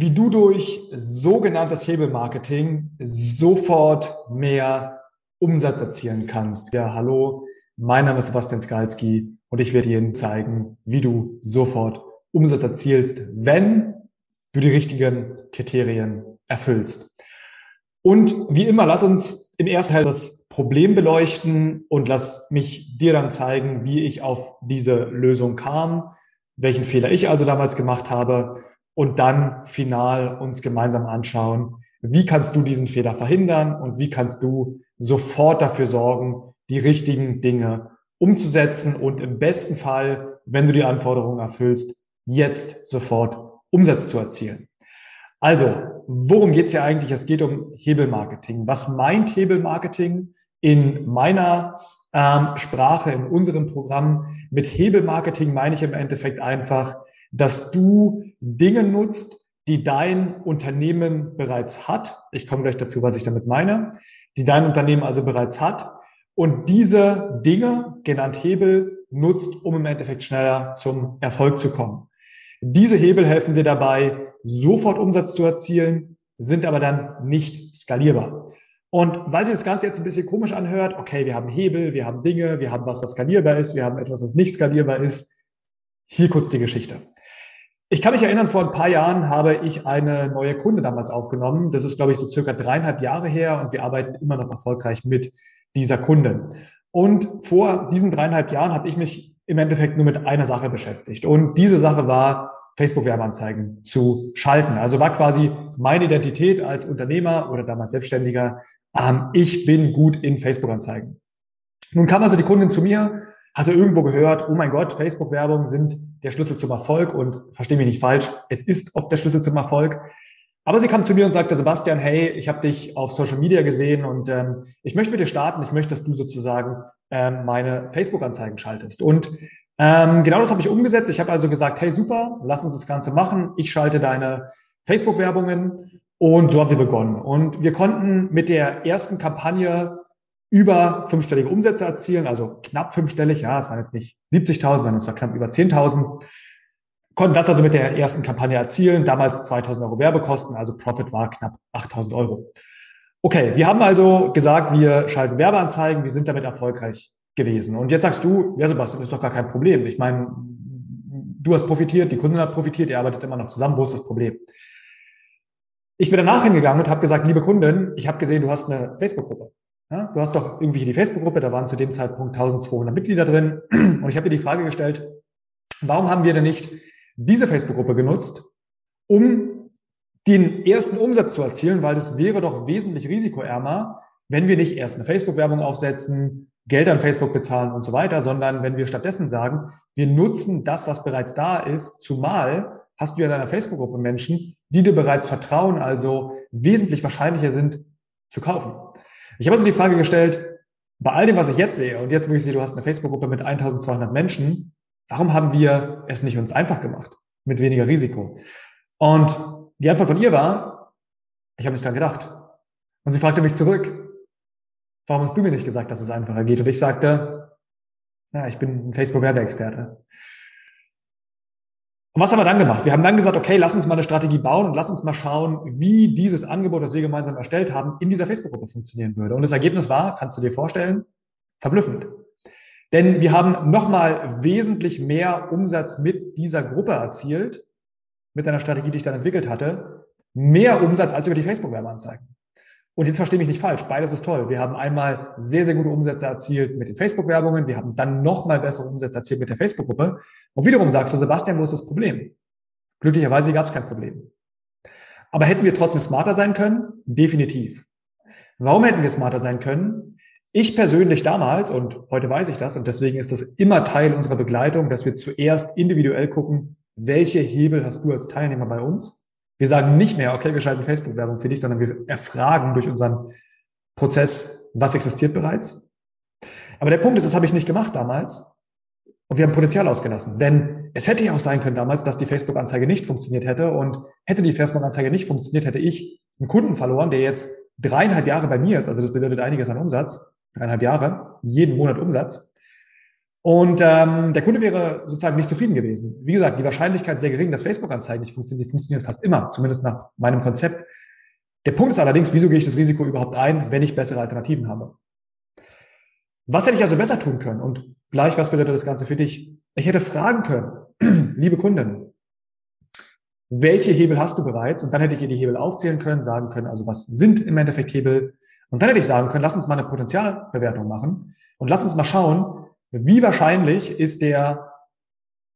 wie du durch sogenanntes Hebelmarketing sofort mehr Umsatz erzielen kannst. Ja, hallo, mein Name ist Sebastian Skalski und ich werde dir zeigen, wie du sofort Umsatz erzielst, wenn du die richtigen Kriterien erfüllst. Und wie immer, lass uns im ersten Teil das Problem beleuchten und lass mich dir dann zeigen, wie ich auf diese Lösung kam, welchen Fehler ich also damals gemacht habe und dann final uns gemeinsam anschauen, wie kannst du diesen Fehler verhindern und wie kannst du sofort dafür sorgen, die richtigen Dinge umzusetzen und im besten Fall, wenn du die Anforderungen erfüllst, jetzt sofort Umsatz zu erzielen. Also, worum geht's hier eigentlich? Es geht um Hebelmarketing. Was meint Hebelmarketing in meiner ähm, Sprache, in unserem Programm? Mit Hebelmarketing meine ich im Endeffekt einfach, dass du Dinge nutzt, die dein Unternehmen bereits hat. Ich komme gleich dazu, was ich damit meine. Die dein Unternehmen also bereits hat. Und diese Dinge, genannt Hebel, nutzt, um im Endeffekt schneller zum Erfolg zu kommen. Diese Hebel helfen dir dabei, sofort Umsatz zu erzielen, sind aber dann nicht skalierbar. Und weil sich das Ganze jetzt ein bisschen komisch anhört, okay, wir haben Hebel, wir haben Dinge, wir haben was, was skalierbar ist, wir haben etwas, was nicht skalierbar ist. Hier kurz die Geschichte. Ich kann mich erinnern, vor ein paar Jahren habe ich eine neue Kunde damals aufgenommen. Das ist, glaube ich, so circa dreieinhalb Jahre her und wir arbeiten immer noch erfolgreich mit dieser Kundin. Und vor diesen dreieinhalb Jahren habe ich mich im Endeffekt nur mit einer Sache beschäftigt. Und diese Sache war, Facebook-Werbeanzeigen zu schalten. Also war quasi meine Identität als Unternehmer oder damals Selbstständiger, ähm, ich bin gut in Facebook-Anzeigen. Nun kam also die Kundin zu mir hatte irgendwo gehört, oh mein Gott, Facebook-Werbung sind der Schlüssel zum Erfolg und verstehe mich nicht falsch, es ist oft der Schlüssel zum Erfolg. Aber sie kam zu mir und sagte, Sebastian, hey, ich habe dich auf Social Media gesehen und ähm, ich möchte mit dir starten. Ich möchte, dass du sozusagen ähm, meine Facebook-Anzeigen schaltest. Und ähm, genau das habe ich umgesetzt. Ich habe also gesagt, hey, super, lass uns das Ganze machen. Ich schalte deine Facebook-Werbungen und so haben wir begonnen. Und wir konnten mit der ersten Kampagne über fünfstellige Umsätze erzielen, also knapp fünfstellig, ja, es waren jetzt nicht 70.000, sondern es war knapp über 10.000. Konnten das also mit der ersten Kampagne erzielen, damals 2.000 Euro Werbekosten, also Profit war knapp 8.000 Euro. Okay, wir haben also gesagt, wir schalten Werbeanzeigen, wir sind damit erfolgreich gewesen. Und jetzt sagst du, ja Sebastian, ist doch gar kein Problem. Ich meine, du hast profitiert, die Kundin hat profitiert, ihr arbeitet immer noch zusammen, wo ist das Problem? Ich bin danach hingegangen und habe gesagt, liebe Kundin, ich habe gesehen, du hast eine Facebook-Gruppe. Ja, du hast doch irgendwie die Facebook-Gruppe, da waren zu dem Zeitpunkt 1200 Mitglieder drin. Und ich habe dir die Frage gestellt, warum haben wir denn nicht diese Facebook-Gruppe genutzt, um den ersten Umsatz zu erzielen, weil das wäre doch wesentlich risikoärmer, wenn wir nicht erst eine Facebook-Werbung aufsetzen, Geld an Facebook bezahlen und so weiter, sondern wenn wir stattdessen sagen, wir nutzen das, was bereits da ist, zumal hast du ja deiner Facebook-Gruppe Menschen, die dir bereits vertrauen, also wesentlich wahrscheinlicher sind zu kaufen. Ich habe also die Frage gestellt, bei all dem, was ich jetzt sehe, und jetzt, wo ich sehe, du hast eine Facebook-Gruppe mit 1200 Menschen, warum haben wir es nicht uns einfach gemacht? Mit weniger Risiko. Und die Antwort von ihr war, ich habe nicht dran gedacht. Und sie fragte mich zurück, warum hast du mir nicht gesagt, dass es einfacher geht? Und ich sagte, ja, ich bin ein Facebook-Werbeexperte. Und was haben wir dann gemacht? Wir haben dann gesagt, okay, lass uns mal eine Strategie bauen und lass uns mal schauen, wie dieses Angebot, das wir gemeinsam erstellt haben, in dieser Facebook-Gruppe funktionieren würde. Und das Ergebnis war, kannst du dir vorstellen, verblüffend. Denn wir haben nochmal wesentlich mehr Umsatz mit dieser Gruppe erzielt, mit einer Strategie, die ich dann entwickelt hatte, mehr Umsatz als über die Facebook-Werbeanzeigen. Und jetzt verstehe mich nicht falsch, beides ist toll. Wir haben einmal sehr, sehr gute Umsätze erzielt mit den Facebook-Werbungen, wir haben dann nochmal bessere Umsätze erzielt mit der Facebook-Gruppe. Und wiederum sagst du, Sebastian, wo ist das Problem? Glücklicherweise gab es kein Problem. Aber hätten wir trotzdem smarter sein können? Definitiv. Warum hätten wir smarter sein können? Ich persönlich damals, und heute weiß ich das, und deswegen ist das immer Teil unserer Begleitung, dass wir zuerst individuell gucken, welche Hebel hast du als Teilnehmer bei uns? Wir sagen nicht mehr, okay, wir schalten Facebook-Werbung für dich, sondern wir erfragen durch unseren Prozess, was existiert bereits. Aber der Punkt ist, das habe ich nicht gemacht damals. Und wir haben Potenzial ausgelassen. Denn es hätte ja auch sein können damals, dass die Facebook-Anzeige nicht funktioniert hätte. Und hätte die Facebook-Anzeige nicht funktioniert, hätte ich einen Kunden verloren, der jetzt dreieinhalb Jahre bei mir ist. Also das bedeutet einiges an Umsatz. Dreieinhalb Jahre, jeden Monat Umsatz. Und ähm, der Kunde wäre sozusagen nicht zufrieden gewesen. Wie gesagt, die Wahrscheinlichkeit sehr gering, dass Facebook-Anzeigen nicht funktionieren. Die funktionieren fast immer, zumindest nach meinem Konzept. Der Punkt ist allerdings, wieso gehe ich das Risiko überhaupt ein, wenn ich bessere Alternativen habe? Was hätte ich also besser tun können? Und gleich, was bedeutet das Ganze für dich? Ich hätte fragen können, liebe Kunden, welche Hebel hast du bereits? Und dann hätte ich ihr die Hebel aufzählen können, sagen können, also was sind im Endeffekt Hebel? Und dann hätte ich sagen können, lass uns mal eine Potenzialbewertung machen und lass uns mal schauen, wie wahrscheinlich ist der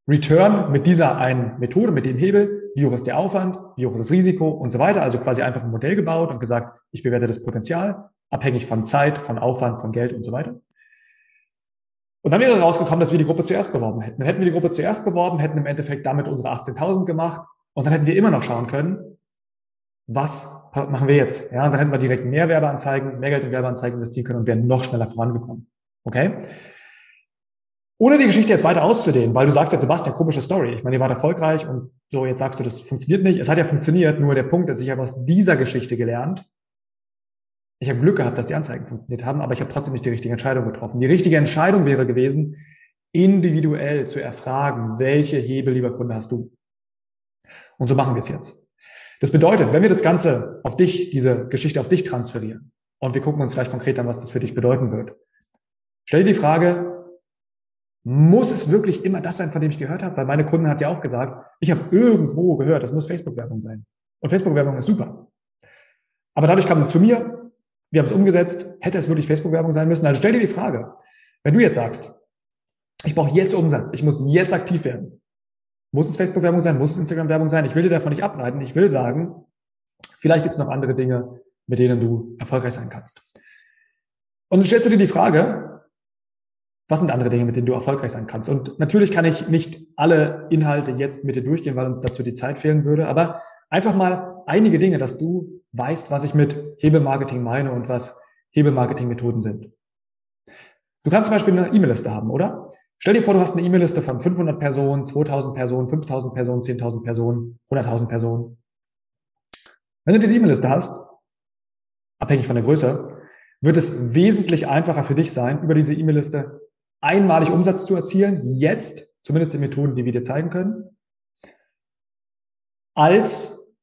Return mit dieser einen Methode, mit dem Hebel, wie hoch ist der Aufwand, wie hoch ist das Risiko und so weiter. Also quasi einfach ein Modell gebaut und gesagt, ich bewerte das Potenzial, abhängig von Zeit, von Aufwand, von Geld und so weiter. Und dann wäre rausgekommen, dass wir die Gruppe zuerst beworben hätten. Dann hätten wir die Gruppe zuerst beworben, hätten im Endeffekt damit unsere 18.000 gemacht und dann hätten wir immer noch schauen können, was machen wir jetzt? Ja, und dann hätten wir direkt mehr Werbeanzeigen, mehr Geld in Werbeanzeigen investieren können und wären noch schneller vorangekommen. Okay? Ohne die Geschichte jetzt weiter auszudehnen, weil du sagst jetzt, Sebastian, komische Story. Ich meine, ihr wart erfolgreich und so, jetzt sagst du, das funktioniert nicht. Es hat ja funktioniert, nur der Punkt ist, ich habe aus dieser Geschichte gelernt. Ich habe Glück gehabt, dass die Anzeigen funktioniert haben, aber ich habe trotzdem nicht die richtige Entscheidung getroffen. Die richtige Entscheidung wäre gewesen, individuell zu erfragen, welche Hebel, lieber Kunde, hast du? Und so machen wir es jetzt. Das bedeutet, wenn wir das Ganze auf dich, diese Geschichte auf dich transferieren und wir gucken uns vielleicht konkret an, was das für dich bedeuten wird, stell dir die Frage, muss es wirklich immer das sein, von dem ich gehört habe? Weil meine Kunden hat ja auch gesagt, ich habe irgendwo gehört, das muss Facebook-Werbung sein. Und Facebook-Werbung ist super. Aber dadurch kam sie zu mir, wir haben es umgesetzt, hätte es wirklich Facebook-Werbung sein müssen? Also stell dir die Frage, wenn du jetzt sagst, ich brauche jetzt Umsatz, ich muss jetzt aktiv werden. Muss es Facebook-Werbung sein? Muss es Instagram-Werbung sein? Ich will dir davon nicht ableiten. Ich will sagen, vielleicht gibt es noch andere Dinge, mit denen du erfolgreich sein kannst. Und dann stellst du dir die Frage, was sind andere Dinge, mit denen du erfolgreich sein kannst? Und natürlich kann ich nicht alle Inhalte jetzt mit dir durchgehen, weil uns dazu die Zeit fehlen würde, aber einfach mal einige Dinge, dass du weißt, was ich mit Hebelmarketing meine und was Hebelmarketing-Methoden sind. Du kannst zum Beispiel eine E-Mail-Liste haben, oder? Stell dir vor, du hast eine E-Mail-Liste von 500 Personen, 2000 Personen, 5000 Personen, 10.000 Personen, 100.000 Personen. Wenn du diese E-Mail-Liste hast, abhängig von der Größe, wird es wesentlich einfacher für dich sein, über diese E-Mail-Liste einmalig Umsatz zu erzielen, jetzt, zumindest die Methoden, die wir dir zeigen können, als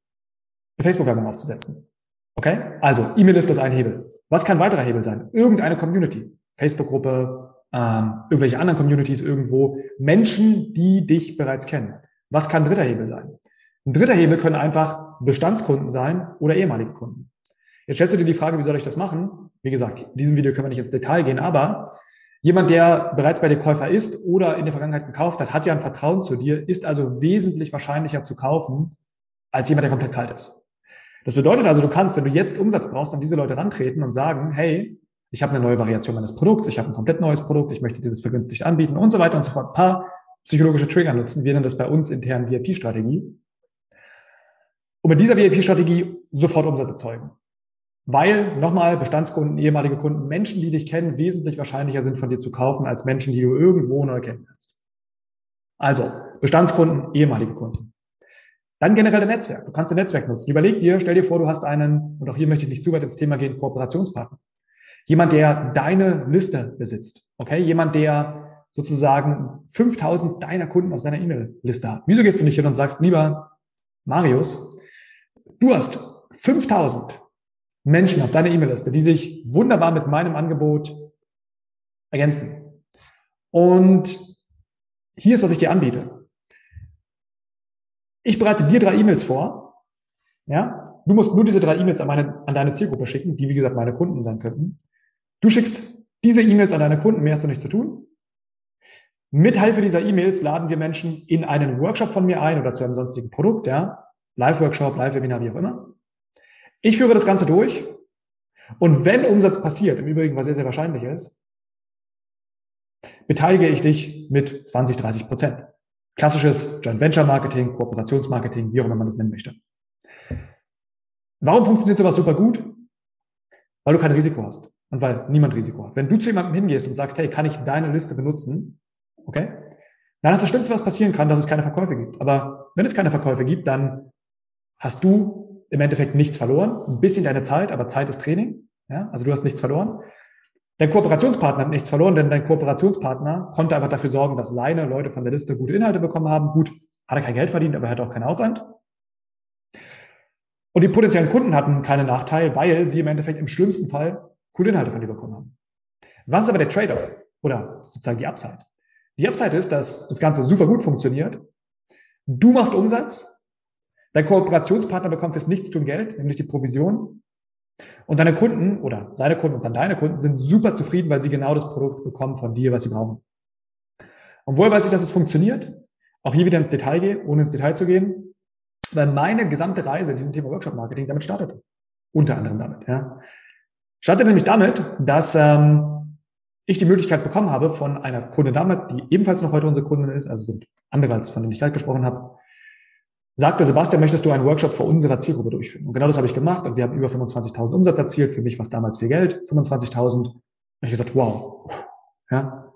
eine Facebook-Werbung aufzusetzen. Okay? Also, E-Mail ist das ein Hebel. Was kann weiterer Hebel sein? Irgendeine Community. Facebook-Gruppe, ähm, irgendwelche anderen Communities irgendwo. Menschen, die dich bereits kennen. Was kann dritter Hebel sein? Ein dritter Hebel können einfach Bestandskunden sein oder ehemalige Kunden. Jetzt stellst du dir die Frage, wie soll ich das machen? Wie gesagt, in diesem Video können wir nicht ins Detail gehen, aber Jemand, der bereits bei dir Käufer ist oder in der Vergangenheit gekauft hat, hat ja ein Vertrauen zu dir, ist also wesentlich wahrscheinlicher zu kaufen als jemand, der komplett kalt ist. Das bedeutet also, du kannst, wenn du jetzt Umsatz brauchst, an diese Leute rantreten und sagen, hey, ich habe eine neue Variation meines Produkts, ich habe ein komplett neues Produkt, ich möchte dir das vergünstigt anbieten und so weiter und so fort. Ein paar psychologische Trigger nutzen. Wir nennen das bei uns intern VIP-Strategie. Und mit dieser VIP-Strategie sofort Umsatz erzeugen. Weil, nochmal, Bestandskunden, ehemalige Kunden, Menschen, die dich kennen, wesentlich wahrscheinlicher sind von dir zu kaufen, als Menschen, die du irgendwo neu kennenlernst. Also, Bestandskunden, ehemalige Kunden. Dann generell ein Netzwerk. Du kannst ein Netzwerk nutzen. Überleg dir, stell dir vor, du hast einen, und auch hier möchte ich nicht zu weit ins Thema gehen, Kooperationspartner. Jemand, der deine Liste besitzt. Okay? Jemand, der sozusagen 5000 deiner Kunden auf seiner E-Mail-Liste hat. Wieso gehst du nicht hin und sagst, lieber Marius, du hast 5000 Menschen auf deiner E-Mail-Liste, die sich wunderbar mit meinem Angebot ergänzen. Und hier ist, was ich dir anbiete. Ich bereite dir drei E-Mails vor. Ja, du musst nur diese drei E-Mails an, meine, an deine Zielgruppe schicken, die wie gesagt meine Kunden sein könnten. Du schickst diese E-Mails an deine Kunden, mehr hast du nicht zu tun. Mit Hilfe dieser E-Mails laden wir Menschen in einen Workshop von mir ein oder zu einem sonstigen Produkt, ja, Live-Workshop, Live-Webinar, wie auch immer. Ich führe das Ganze durch und wenn Umsatz passiert, im Übrigen, was sehr, sehr wahrscheinlich ist, beteilige ich dich mit 20, 30 Prozent. Klassisches Joint Venture Marketing, Kooperationsmarketing, wie auch immer man das nennen möchte. Warum funktioniert sowas super gut? Weil du kein Risiko hast und weil niemand Risiko hat. Wenn du zu jemandem hingehst und sagst, hey, kann ich deine Liste benutzen? Okay? Dann ist das Schlimmste, was passieren kann, dass es keine Verkäufe gibt. Aber wenn es keine Verkäufe gibt, dann hast du im Endeffekt nichts verloren. Ein bisschen deine Zeit, aber Zeit ist Training. Ja? Also du hast nichts verloren. Dein Kooperationspartner hat nichts verloren, denn dein Kooperationspartner konnte einfach dafür sorgen, dass seine Leute von der Liste gute Inhalte bekommen haben. Gut, hat er kein Geld verdient, aber er hat auch keinen Aufwand. Und die potenziellen Kunden hatten keinen Nachteil, weil sie im Endeffekt im schlimmsten Fall coole Inhalte von dir bekommen haben. Was ist aber der Trade-off oder sozusagen die Upside? Die Upside ist, dass das Ganze super gut funktioniert. Du machst Umsatz, dein Kooperationspartner bekommt fürs Nichtstun Geld, nämlich die Provision. Und deine Kunden oder seine Kunden und dann deine Kunden sind super zufrieden, weil sie genau das Produkt bekommen von dir, was sie brauchen. Und woher weiß ich, dass es funktioniert? Auch hier wieder ins Detail gehe, ohne ins Detail zu gehen, weil meine gesamte Reise in diesem Thema Workshop Marketing damit startete. Unter anderem damit. Ja. Startete nämlich damit, dass ähm, ich die Möglichkeit bekommen habe von einer Kundin damals, die ebenfalls noch heute unsere Kundin ist, also sind andere als von denen ich gerade gesprochen habe, sagte Sebastian, möchtest du einen Workshop vor unserer Zielgruppe durchführen? Und genau das habe ich gemacht und wir haben über 25.000 Umsatz erzielt. Für mich war es damals viel Geld, 25.000. Und ich gesagt, wow, ja,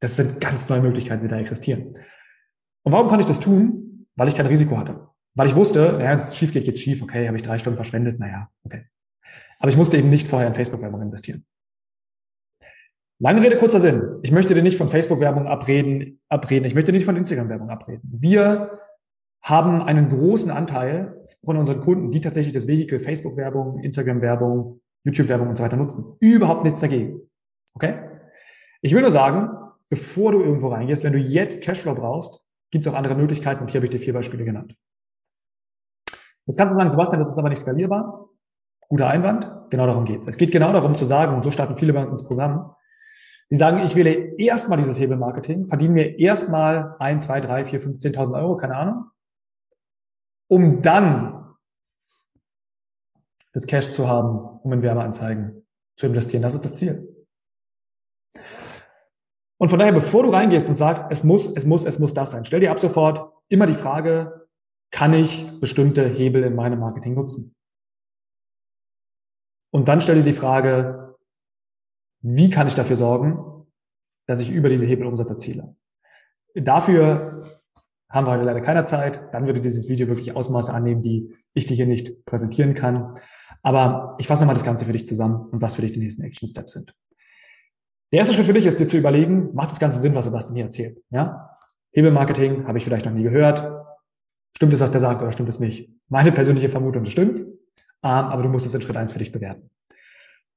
das sind ganz neue Möglichkeiten, die da existieren. Und warum konnte ich das tun? Weil ich kein Risiko hatte. Weil ich wusste, ja, wenn es schief geht, geht's schief. Okay, habe ich drei Stunden verschwendet. Naja, okay. Aber ich musste eben nicht vorher in Facebook-Werbung investieren. Lange Rede, kurzer Sinn. Ich möchte dir nicht von Facebook-Werbung abreden, abreden. Ich möchte nicht von Instagram-Werbung abreden. Wir haben einen großen Anteil von unseren Kunden, die tatsächlich das Vehikel Facebook-Werbung, Instagram-Werbung, YouTube-Werbung und so weiter nutzen. Überhaupt nichts dagegen. Okay? Ich will nur sagen, bevor du irgendwo reingehst, wenn du jetzt Cashflow brauchst, gibt es auch andere Möglichkeiten und hier habe ich dir vier Beispiele genannt. Jetzt kannst du sagen, Sebastian, das ist aber nicht skalierbar. Guter Einwand. Genau darum geht's. Es geht genau darum zu sagen, und so starten viele bei uns ins Programm, die sagen, ich wähle erstmal dieses Hebelmarketing, verdiene mir erstmal ein, zwei, drei, vier, fünf, zehntausend Euro, keine Ahnung, um dann das Cash zu haben, um in Werbeanzeigen zu investieren. Das ist das Ziel. Und von daher, bevor du reingehst und sagst, es muss, es muss, es muss das sein, stell dir ab sofort immer die Frage, kann ich bestimmte Hebel in meinem Marketing nutzen? Und dann stell dir die Frage, wie kann ich dafür sorgen, dass ich über diese Hebel Umsatz erziele? Dafür haben wir heute leider keine Zeit. Dann würde dieses Video wirklich Ausmaße annehmen, die ich dir hier nicht präsentieren kann. Aber ich fasse nochmal das Ganze für dich zusammen und was für dich die nächsten Action Steps sind. Der erste Schritt für dich ist dir zu überlegen, macht das Ganze Sinn, was Sebastian hier erzählt? Ja? Hebelmarketing habe ich vielleicht noch nie gehört. Stimmt es, was der sagt oder stimmt es nicht? Meine persönliche Vermutung, das stimmt. Ähm, aber du musst es in Schritt eins für dich bewerten.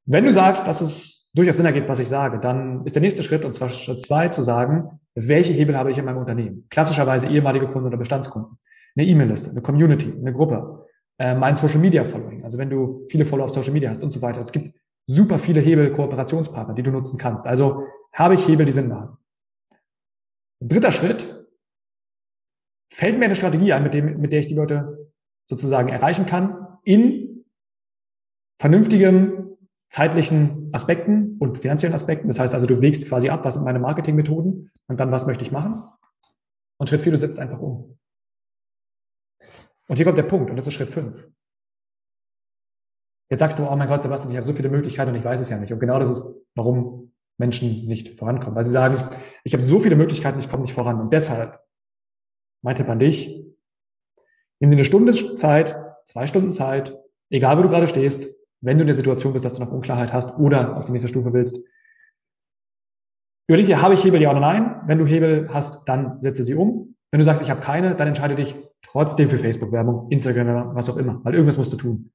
Wenn du sagst, dass es durchaus Sinn ergibt, was ich sage, dann ist der nächste Schritt, und zwar Schritt zwei, zu sagen, welche Hebel habe ich in meinem Unternehmen? Klassischerweise ehemalige Kunden oder Bestandskunden. Eine E-Mail-Liste, eine Community, eine Gruppe, äh, mein Social Media Following, also wenn du viele Follower auf Social Media hast und so weiter. Es gibt super viele Hebel, Kooperationspartner, die du nutzen kannst. Also habe ich Hebel, die Sinn machen. Dritter Schritt. Fällt mir eine Strategie ein, mit, dem, mit der ich die Leute sozusagen erreichen kann, in vernünftigen zeitlichen Aspekten und finanziellen Aspekten. Das heißt also, du wägst quasi ab, was sind meine Marketingmethoden und dann, was möchte ich machen. Und Schritt vier, du setzt einfach um. Und hier kommt der Punkt, und das ist Schritt fünf. Jetzt sagst du, oh mein Gott, Sebastian, ich habe so viele Möglichkeiten und ich weiß es ja nicht. Und genau das ist, warum Menschen nicht vorankommen. Weil sie sagen, ich habe so viele Möglichkeiten, ich komme nicht voran. Und deshalb, mein Tipp an dich, nimm dir eine Stunde Zeit, zwei Stunden Zeit, egal wo du gerade stehst, wenn du in der Situation bist, dass du noch Unklarheit hast oder auf die nächste Stufe willst. Überleg dir, habe ich Hebel ja oder nein? Wenn du Hebel hast, dann setze sie um. Wenn du sagst, ich habe keine, dann entscheide dich trotzdem für Facebook-Werbung, Instagram, was auch immer, weil irgendwas musst du tun.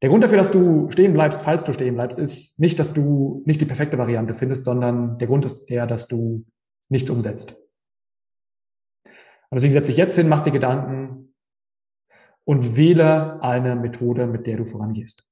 Der Grund dafür, dass du stehen bleibst, falls du stehen bleibst, ist nicht, dass du nicht die perfekte Variante findest, sondern der Grund ist der, dass du nichts umsetzt. Und deswegen setze ich jetzt hin, mach dir Gedanken und wähle eine Methode, mit der du vorangehst.